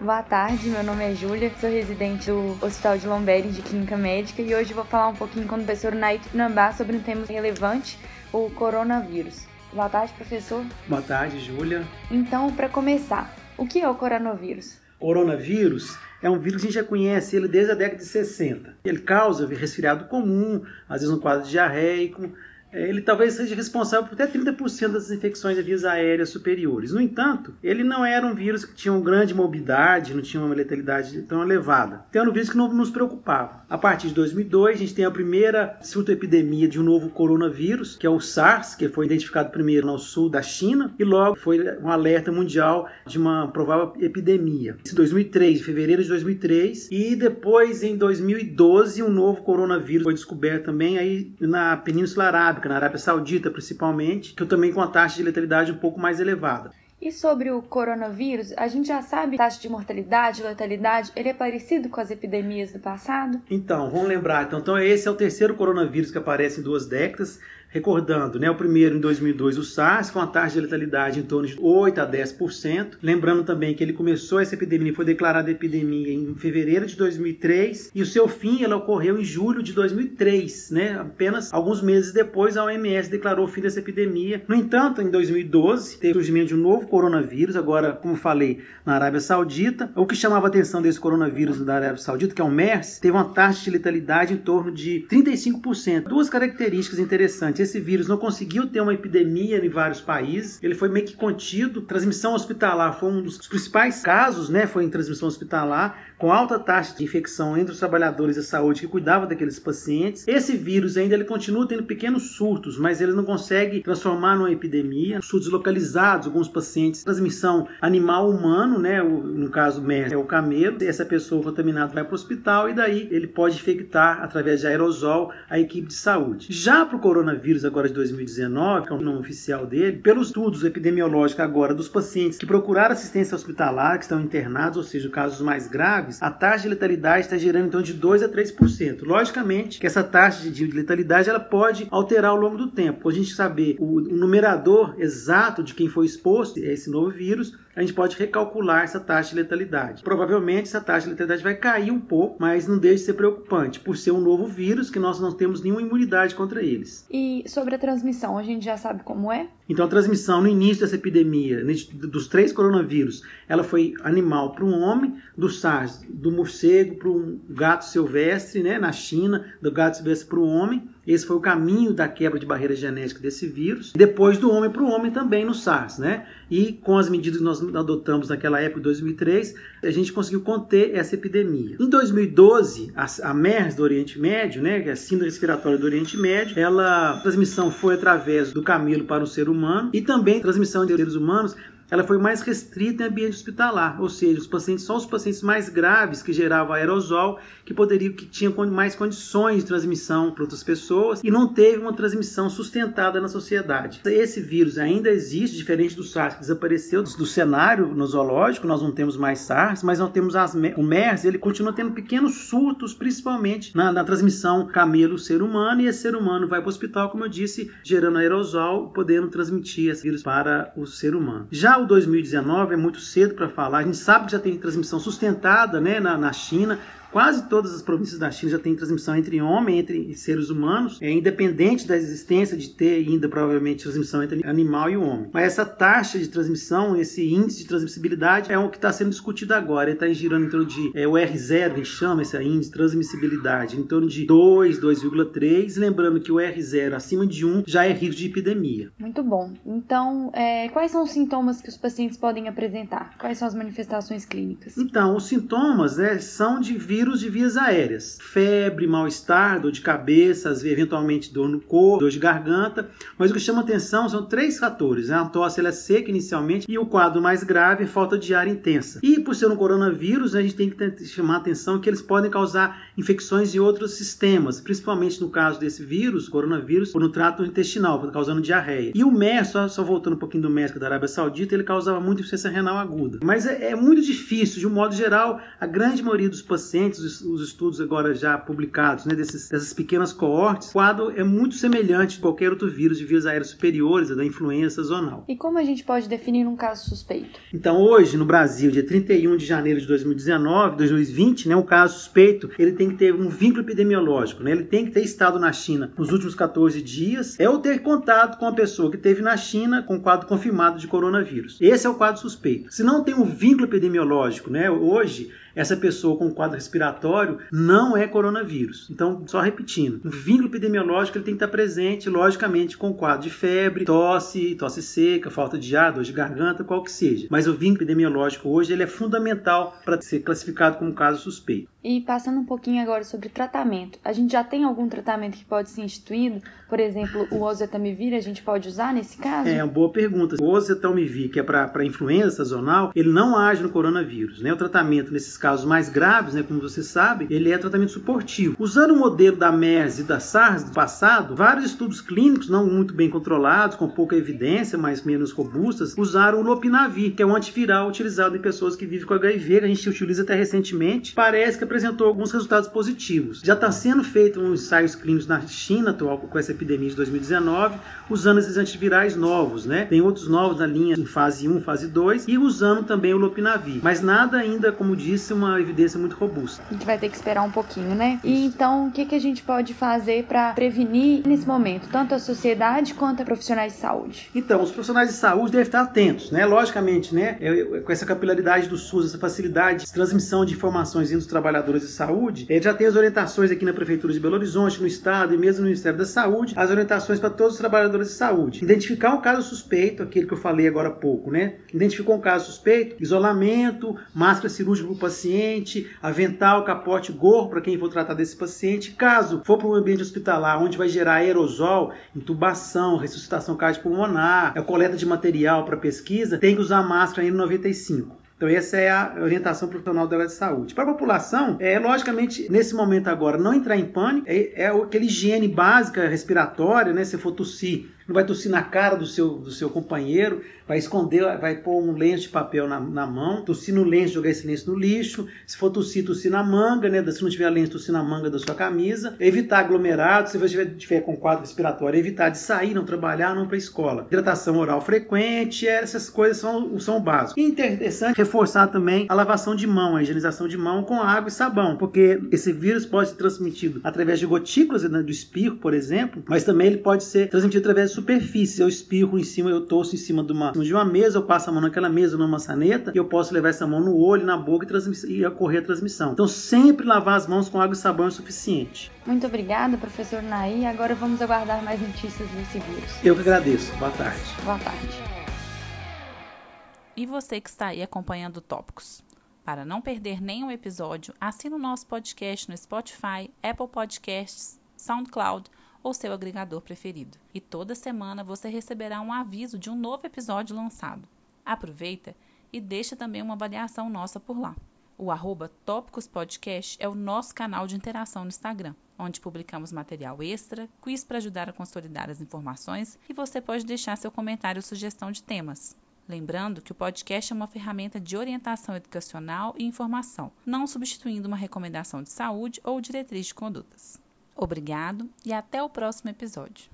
Boa tarde, meu nome é Júlia, sou residente do Hospital de Lombardi de Clínica Médica e hoje vou falar um pouquinho com o professor Naito Nambá sobre um tema relevante, o coronavírus. Boa tarde, professor. Boa tarde, Júlia. Então, para começar, o que é o coronavírus? Coronavírus é um vírus que a gente já conhece ele desde a década de 60. Ele causa resfriado comum, às vezes um quadro diarreico, ele talvez seja responsável por até 30% das infecções de vias aéreas superiores. No entanto, ele não era um vírus que tinha uma grande morbidade, não tinha uma letalidade tão elevada. Então era um vírus que não nos preocupava. A partir de 2002, a gente tem a primeira surto-epidemia de um novo coronavírus, que é o SARS, que foi identificado primeiro no sul da China, e logo foi um alerta mundial de uma provável epidemia. Em 2003, em fevereiro de 2003, e depois em 2012, um novo coronavírus foi descoberto também aí na Península Arábica na Arábia Saudita principalmente, que também com a taxa de letalidade um pouco mais elevada. E sobre o coronavírus, a gente já sabe a taxa de mortalidade, letalidade, ele é parecido com as epidemias do passado? Então, vamos lembrar, então, então esse é o terceiro coronavírus que aparece em duas décadas. Recordando, né, o primeiro em 2002, o SARS, com a taxa de letalidade em torno de 8 a 10%. Lembrando também que ele começou essa epidemia, foi declarada epidemia em fevereiro de 2003 e o seu fim ela ocorreu em julho de 2003, né? Apenas alguns meses depois a OMS declarou o fim dessa epidemia. No entanto, em 2012 teve o surgimento de um novo coronavírus, agora, como falei, na Arábia Saudita. O que chamava a atenção desse coronavírus da Arábia Saudita, que é o MERS, teve uma taxa de letalidade em torno de 35%. Duas características interessantes esse vírus não conseguiu ter uma epidemia em vários países, ele foi meio que contido. Transmissão hospitalar foi um dos principais casos, né? Foi em transmissão hospitalar, com alta taxa de infecção entre os trabalhadores da saúde que cuidavam daqueles pacientes. Esse vírus ainda ele continua tendo pequenos surtos, mas ele não consegue transformar numa epidemia. Surtos localizados, alguns pacientes, transmissão animal-humano, né? no caso MERS é o camelo. Essa pessoa contaminada vai para o hospital e daí ele pode infectar através de aerosol a equipe de saúde. Já para o coronavírus vírus agora de 2019, que é o nome oficial dele, pelos estudos epidemiológicos agora dos pacientes que procuraram assistência hospitalar, que estão internados, ou seja, casos mais graves, a taxa de letalidade está gerando então de 2 a 3%. Logicamente que essa taxa de letalidade ela pode alterar ao longo do tempo. A gente saber o, o numerador exato de quem foi exposto a esse novo vírus, a gente pode recalcular essa taxa de letalidade. Provavelmente essa taxa de letalidade vai cair um pouco, mas não deixa de ser preocupante, por ser um novo vírus que nós não temos nenhuma imunidade contra eles. E sobre a transmissão, a gente já sabe como é? Então a transmissão no início dessa epidemia, dos três coronavírus, ela foi animal para um homem, do SARS, do morcego para um gato silvestre, né, na China, do gato silvestre para o homem. Esse foi o caminho da quebra de barreira genética desse vírus. Depois do homem para o homem também no SARS, né? E com as medidas que nós adotamos naquela época, em 2003, a gente conseguiu conter essa epidemia. Em 2012, a, a MERS do Oriente Médio, né, que é a síndrome respiratória do Oriente Médio, ela a transmissão foi através do camelo para o ser humano e também transmissão de seres humanos ela foi mais restrita em ambiente hospitalar, ou seja, os pacientes só os pacientes mais graves que geravam aerosol que poderiam que tinham mais condições de transmissão para outras pessoas e não teve uma transmissão sustentada na sociedade. Esse vírus ainda existe, diferente do SARS que desapareceu do cenário nosológico, nós não temos mais SARS, mas nós temos as, o MERS, ele continua tendo pequenos surtos, principalmente na, na transmissão camelo-ser humano, e esse ser humano vai para o hospital, como eu disse, gerando aerosol, podendo transmitir esse vírus para o ser humano. Já o 2019 é muito cedo para falar. A gente sabe que já tem transmissão sustentada né, na, na China, Quase todas as províncias da China já têm transmissão entre homem, entre seres humanos, é independente da existência de ter ainda provavelmente transmissão entre animal e homem. Mas essa taxa de transmissão, esse índice de transmissibilidade é o que está sendo discutido agora. Ele está girando em torno de é, o R0, a gente chama esse índice de transmissibilidade, em torno de 2, 2,3. Lembrando que o R0 acima de 1 já é risco de epidemia. Muito bom. Então, é, quais são os sintomas que os pacientes podem apresentar? Quais são as manifestações clínicas? Então, os sintomas né, são de vírus vírus de vias aéreas. Febre, mal-estar, dor de cabeça, eventualmente dor no corpo, dor de garganta. Mas o que chama atenção são três fatores. Né? A tosse ela é seca inicialmente e o quadro mais grave é falta de ar intensa. E por ser um coronavírus, a gente tem que chamar atenção que eles podem causar infecções em outros sistemas, principalmente no caso desse vírus, coronavírus, no trato intestinal, causando diarreia. E o MERS, só, só voltando um pouquinho do MERS da Arábia Saudita, ele causava muita insuficiência renal aguda. Mas é, é muito difícil, de um modo geral, a grande maioria dos pacientes recentes os estudos agora já publicados, né, desses, dessas pequenas coortes, o quadro é muito semelhante a qualquer outro vírus de vias aéreas superiores, da influenza zonal. E como a gente pode definir um caso suspeito? Então, hoje, no Brasil, dia 31 de janeiro de 2019, 2020, né, um caso suspeito, ele tem que ter um vínculo epidemiológico, né, ele tem que ter estado na China nos últimos 14 dias, é ou ter contato com a pessoa que teve na China com quadro confirmado de coronavírus. Esse é o quadro suspeito. Se não tem um vínculo epidemiológico, né, hoje essa pessoa com quadro respiratório não é coronavírus. Então, só repetindo, o vínculo epidemiológico ele tem que estar presente, logicamente, com quadro de febre, tosse, tosse seca, falta de ar, dor de garganta, qual que seja. Mas o vínculo epidemiológico hoje ele é fundamental para ser classificado como caso suspeito. E passando um pouquinho agora sobre tratamento, a gente já tem algum tratamento que pode ser instituído? Por exemplo, o oseltamivir a gente pode usar nesse caso? É uma boa pergunta. O oseltamivir, que é para influenza sazonal, ele não age no coronavírus. Né? O tratamento nesses casos mais graves, né, como você sabe, ele é tratamento suportivo. Usando o modelo da MERS e da SARS do passado, vários estudos clínicos não muito bem controlados, com pouca evidência, mas menos robustas, usaram o lopinavir, que é um antiviral utilizado em pessoas que vivem com HIV, que a gente utiliza até recentemente. Parece que apresentou alguns resultados positivos. Já está sendo feito um ensaios clínicos na China, atual com essa epidemia de 2019, usando esses antivirais novos, né? Tem outros novos na linha em fase 1, fase 2 e usando também o lopinavir. Mas nada ainda, como disse, uma evidência muito robusta. A gente vai ter que esperar um pouquinho, né? E então, o que, que a gente pode fazer para prevenir nesse momento, tanto a sociedade quanto a profissionais de saúde? Então, os profissionais de saúde devem estar atentos, né? Logicamente, né? Com essa capilaridade do SUS, essa facilidade de transmissão de informações entre os trabalhadores de saúde, já tem as orientações aqui na Prefeitura de Belo Horizonte, no Estado e mesmo no Ministério da Saúde, as orientações para todos os trabalhadores de saúde. Identificar um caso suspeito, aquele que eu falei agora há pouco, né? Identificou um caso suspeito, isolamento, máscara cirúrgica para o paciente, avental, capote, gorro para quem for tratar desse paciente. Caso for para um ambiente hospitalar onde vai gerar aerosol, intubação, ressuscitação cardiopulmonar, a coleta de material para pesquisa, tem que usar máscara N95. Então, essa é a orientação profissional da área de saúde. Para a população, é logicamente, nesse momento agora, não entrar em pânico, é, é aquela higiene básica respiratória, né? Se for tossir, não vai tossir na cara do seu, do seu companheiro, vai esconder, vai pôr um lenço de papel na, na mão, tossir no lenço, jogar esse lenço no lixo. Se for tossir, tossir na manga, né? Se não tiver lenço, tossir na manga da sua camisa. Evitar aglomerados, se você estiver com quadro respiratório, evitar de sair, não trabalhar, não para escola. Hidratação oral frequente, essas coisas são, são. E interessante reforçar também a lavação de mão, a higienização de mão com água e sabão, porque esse vírus pode ser transmitido através de gotículas né, do espirro, por exemplo, mas também ele pode ser transmitido através de superfícies. Eu espirro em cima, eu torço em cima de uma, de uma mesa, eu passo a mão naquela mesa, numa maçaneta, e eu posso levar essa mão no olho, na boca e, e ocorrer a transmissão. Então, sempre lavar as mãos com água e sabão é suficiente. Muito obrigada, professor Naí. Agora vamos aguardar mais notícias desse vírus. Eu que agradeço. Boa tarde. Boa tarde. E você que está aí acompanhando Tópicos. Para não perder nenhum episódio, assine o nosso podcast no Spotify, Apple Podcasts, SoundCloud ou seu agregador preferido. E toda semana você receberá um aviso de um novo episódio lançado. Aproveita e deixa também uma avaliação nossa por lá. O arroba Tópicos Podcast é o nosso canal de interação no Instagram, onde publicamos material extra, quiz para ajudar a consolidar as informações e você pode deixar seu comentário ou sugestão de temas. Lembrando que o podcast é uma ferramenta de orientação educacional e informação, não substituindo uma recomendação de saúde ou diretriz de condutas. Obrigado e até o próximo episódio.